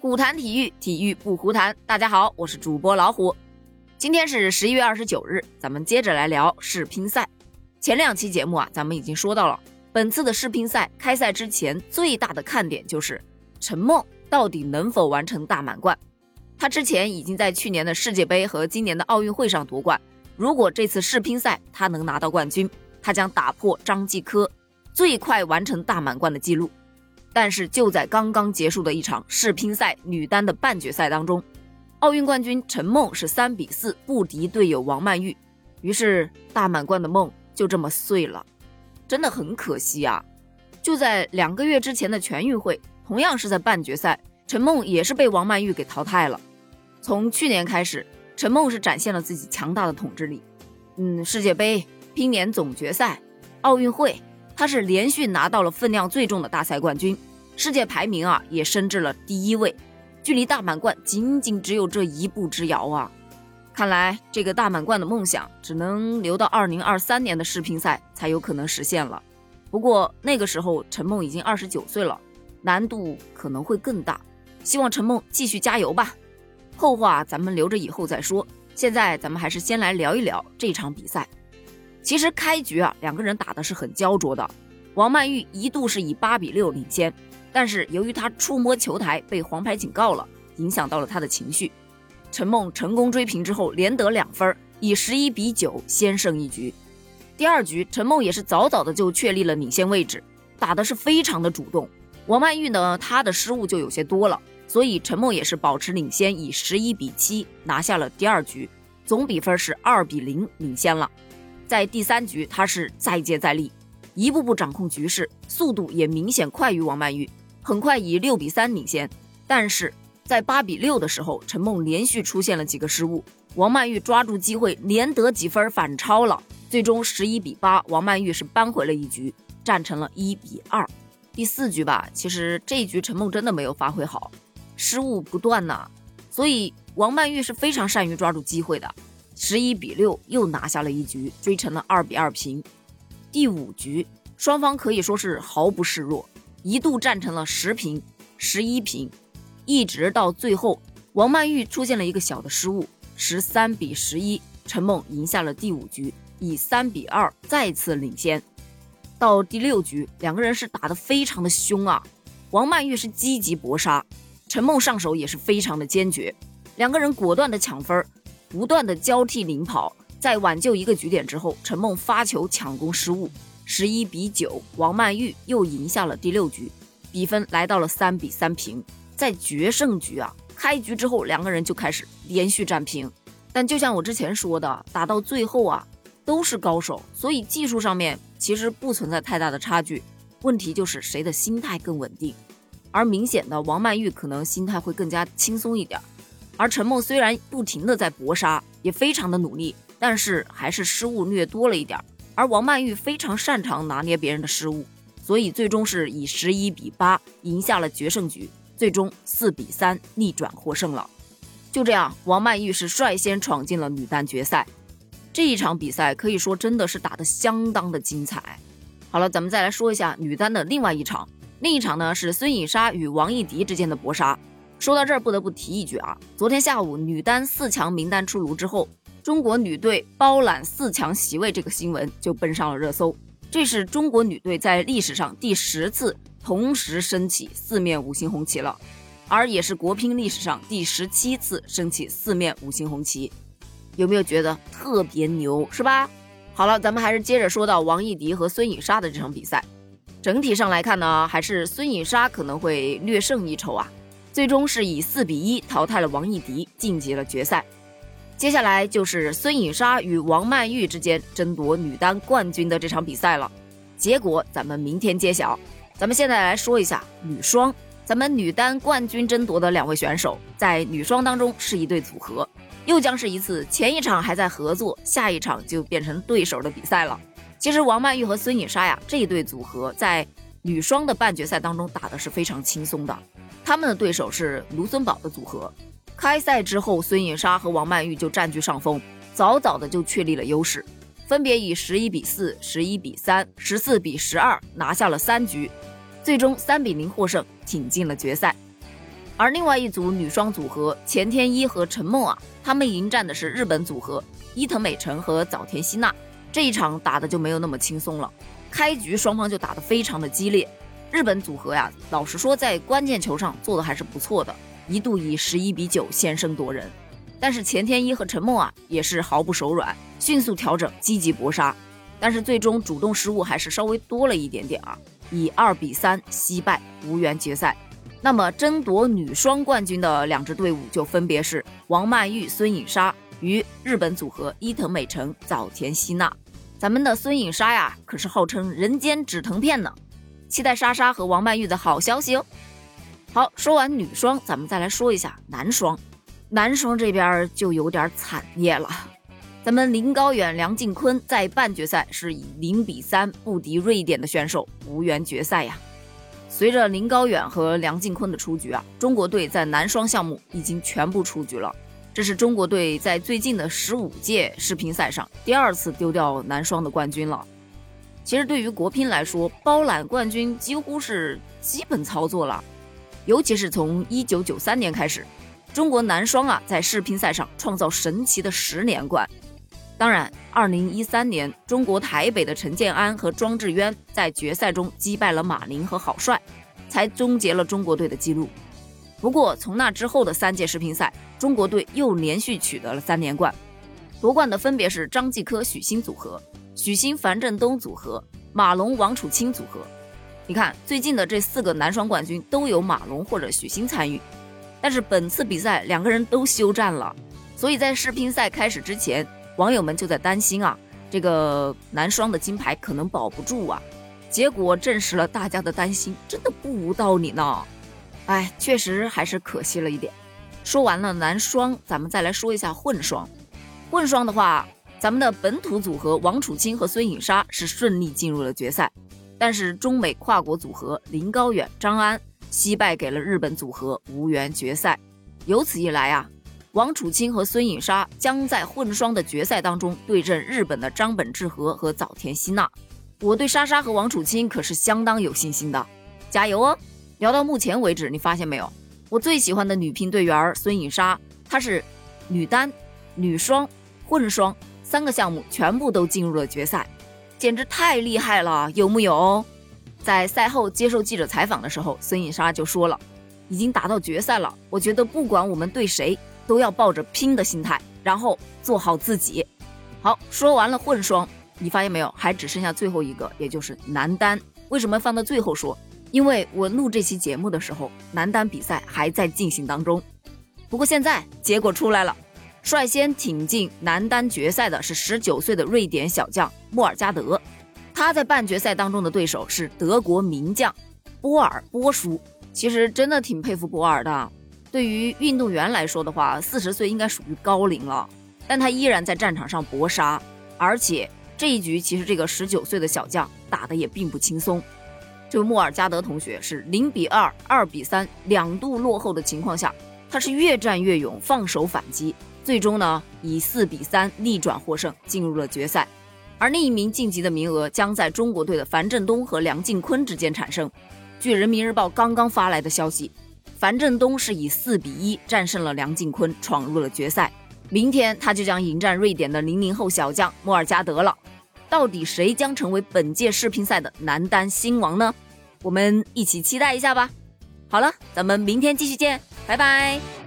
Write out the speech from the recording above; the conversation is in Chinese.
虎谈体育，体育不胡谈。大家好，我是主播老虎。今天是十一月二十九日，咱们接着来聊世乒赛。前两期节目啊，咱们已经说到了，本次的世乒赛开赛之前最大的看点就是陈梦到底能否完成大满贯。他之前已经在去年的世界杯和今年的奥运会上夺冠，如果这次世乒赛他能拿到冠军，他将打破张继科最快完成大满贯的记录。但是就在刚刚结束的一场世乒赛女单的半决赛当中，奥运冠军陈梦是三比四不敌队友王曼玉，于是大满贯的梦就这么碎了，真的很可惜啊！就在两个月之前的全运会，同样是在半决赛，陈梦也是被王曼玉给淘汰了。从去年开始，陈梦是展现了自己强大的统治力，嗯，世界杯、乒联总决赛、奥运会。他是连续拿到了分量最重的大赛冠军，世界排名啊也升至了第一位，距离大满贯仅仅只有这一步之遥啊！看来这个大满贯的梦想只能留到二零二三年的世乒赛才有可能实现了。不过那个时候陈梦已经二十九岁了，难度可能会更大。希望陈梦继续加油吧。后话咱们留着以后再说，现在咱们还是先来聊一聊这场比赛。其实开局啊，两个人打的是很焦灼的。王曼玉一度是以八比六领先，但是由于她触摸球台被黄牌警告了，影响到了她的情绪。陈梦成功追平之后，连得两分，以十一比九先胜一局。第二局，陈梦也是早早的就确立了领先位置，打的是非常的主动。王曼玉呢，她的失误就有些多了，所以陈梦也是保持领先，以十一比七拿下了第二局，总比分是二比零领先了。在第三局，他是再接再厉，一步步掌控局势，速度也明显快于王曼玉，很快以六比三领先。但是在八比六的时候，陈梦连续出现了几个失误，王曼玉抓住机会连得几分反超了，最终十一比八，王曼玉是扳回了一局，战成了一比二。第四局吧，其实这一局陈梦真的没有发挥好，失误不断呐，所以王曼玉是非常善于抓住机会的。十一比六又拿下了一局，追成了二比二平。第五局双方可以说是毫不示弱，一度战成了十平、十一平，一直到最后，王曼玉出现了一个小的失误，十三比十一，陈梦赢下了第五局，以三比二再次领先。到第六局，两个人是打得非常的凶啊，王曼玉是积极搏杀，陈梦上手也是非常的坚决，两个人果断的抢分儿。不断的交替领跑，在挽救一个局点之后，陈梦发球抢攻失误，十一比九，王曼玉又赢下了第六局，比分来到了三比三平。在决胜局啊，开局之后两个人就开始连续战平，但就像我之前说的，打到最后啊，都是高手，所以技术上面其实不存在太大的差距，问题就是谁的心态更稳定，而明显的王曼玉可能心态会更加轻松一点。而陈梦虽然不停的在搏杀，也非常的努力，但是还是失误略多了一点。而王曼玉非常擅长拿捏别人的失误，所以最终是以十一比八赢下了决胜局，最终四比三逆转获胜了。就这样，王曼玉是率先闯进了女单决赛。这一场比赛可以说真的是打得相当的精彩。好了，咱们再来说一下女单的另外一场，另一场呢是孙颖莎与王艺迪之间的搏杀。说到这儿，不得不提一句啊，昨天下午女单四强名单出炉之后，中国女队包揽四强席位这个新闻就奔上了热搜。这是中国女队在历史上第十次同时升起四面五星红旗了，而也是国乒历史上第十七次升起四面五星红旗。有没有觉得特别牛，是吧？好了，咱们还是接着说到王艺迪和孙颖莎的这场比赛。整体上来看呢，还是孙颖莎可能会略胜一筹啊。最终是以四比一淘汰了王艺迪，晋级了决赛。接下来就是孙颖莎与王曼玉之间争夺女单冠军的这场比赛了。结果咱们明天揭晓。咱们现在来说一下女双，咱们女单冠军争夺的两位选手在女双当中是一对组合，又将是一次前一场还在合作，下一场就变成对手的比赛了。其实王曼玉和孙颖莎呀这一对组合在女双的半决赛当中打的是非常轻松的。他们的对手是卢森堡的组合。开赛之后，孙颖莎和王曼玉就占据上风，早早的就确立了优势，分别以十一比四、十一比三、十四比十二拿下了三局，最终三比零获胜，挺进了决赛。而另外一组女双组合钱天一和陈梦啊，他们迎战的是日本组合伊藤美诚和早田希娜。这一场打的就没有那么轻松了，开局双方就打得非常的激烈。日本组合呀，老实说在关键球上做的还是不错的，一度以十一比九先声夺人。但是钱天一和陈梦啊，也是毫不手软，迅速调整，积极搏杀。但是最终主动失误还是稍微多了一点点啊，以二比三惜败，无缘决赛。那么争夺女双冠军的两支队伍就分别是王曼玉、孙颖莎与日本组合伊藤美诚、早田希娜。咱们的孙颖莎呀，可是号称人间止疼片呢，期待莎莎和王曼玉的好消息哦。好，说完女双，咱们再来说一下男双。男双这边就有点惨烈了，咱们林高远、梁靖昆在半决赛是以零比三不敌瑞典的选手，无缘决赛呀。随着林高远和梁靖昆的出局啊，中国队在男双项目已经全部出局了。这是中国队在最近的十五届世乒赛上第二次丢掉男双的冠军了。其实对于国乒来说，包揽冠军几乎是基本操作了。尤其是从一九九三年开始，中国男双啊在世乒赛上创造神奇的十连冠。当然，二零一三年，中国台北的陈建安和庄智渊在决赛中击败了马林和郝帅，才终结了中国队的记录。不过，从那之后的三届世乒赛，中国队又连续取得了三连冠，夺冠的分别是张继科、许昕组合、许昕、樊振东组合、马龙、王楚钦组合。你看，最近的这四个男双冠军都有马龙或者许昕参与，但是本次比赛两个人都休战了，所以在世乒赛开始之前。网友们就在担心啊，这个男双的金牌可能保不住啊。结果证实了大家的担心，真的不无道理呢。哎，确实还是可惜了一点。说完了男双，咱们再来说一下混双。混双的话，咱们的本土组合王楚钦和孙颖莎是顺利进入了决赛，但是中美跨国组合林高远、张安惜败给了日本组合，无缘决赛。由此一来啊。王楚钦和孙颖莎将在混双的决赛当中对阵日本的张本智和和早田希娜。我对莎莎和王楚钦可是相当有信心的，加油哦！聊到目前为止，你发现没有？我最喜欢的女乒队员孙颖莎，她是女单、女双、混双三个项目全部都进入了决赛，简直太厉害了，有木有？在赛后接受记者采访的时候，孙颖莎就说了，已经打到决赛了，我觉得不管我们对谁。都要抱着拼的心态，然后做好自己。好，说完了混双，你发现没有？还只剩下最后一个，也就是男单。为什么放到最后说？因为我录这期节目的时候，男单比赛还在进行当中。不过现在结果出来了，率先挺进男单决赛的是十九岁的瑞典小将莫尔加德。他在半决赛当中的对手是德国名将波尔波叔。其实真的挺佩服波尔的。对于运动员来说的话，四十岁应该属于高龄了，但他依然在战场上搏杀，而且这一局其实这个十九岁的小将打的也并不轻松。就莫尔加德同学是零比二、二比三两度落后的情况下，他是越战越勇，放手反击，最终呢以四比三逆转获胜，进入了决赛。而另一名晋级的名额将在中国队的樊振东和梁靖昆之间产生。据人民日报刚刚发来的消息。樊振东是以四比一战胜了梁靖昆，闯入了决赛。明天他就将迎战瑞典的零零后小将莫尔加德了。到底谁将成为本届世乒赛的男单新王呢？我们一起期待一下吧。好了，咱们明天继续见，拜拜。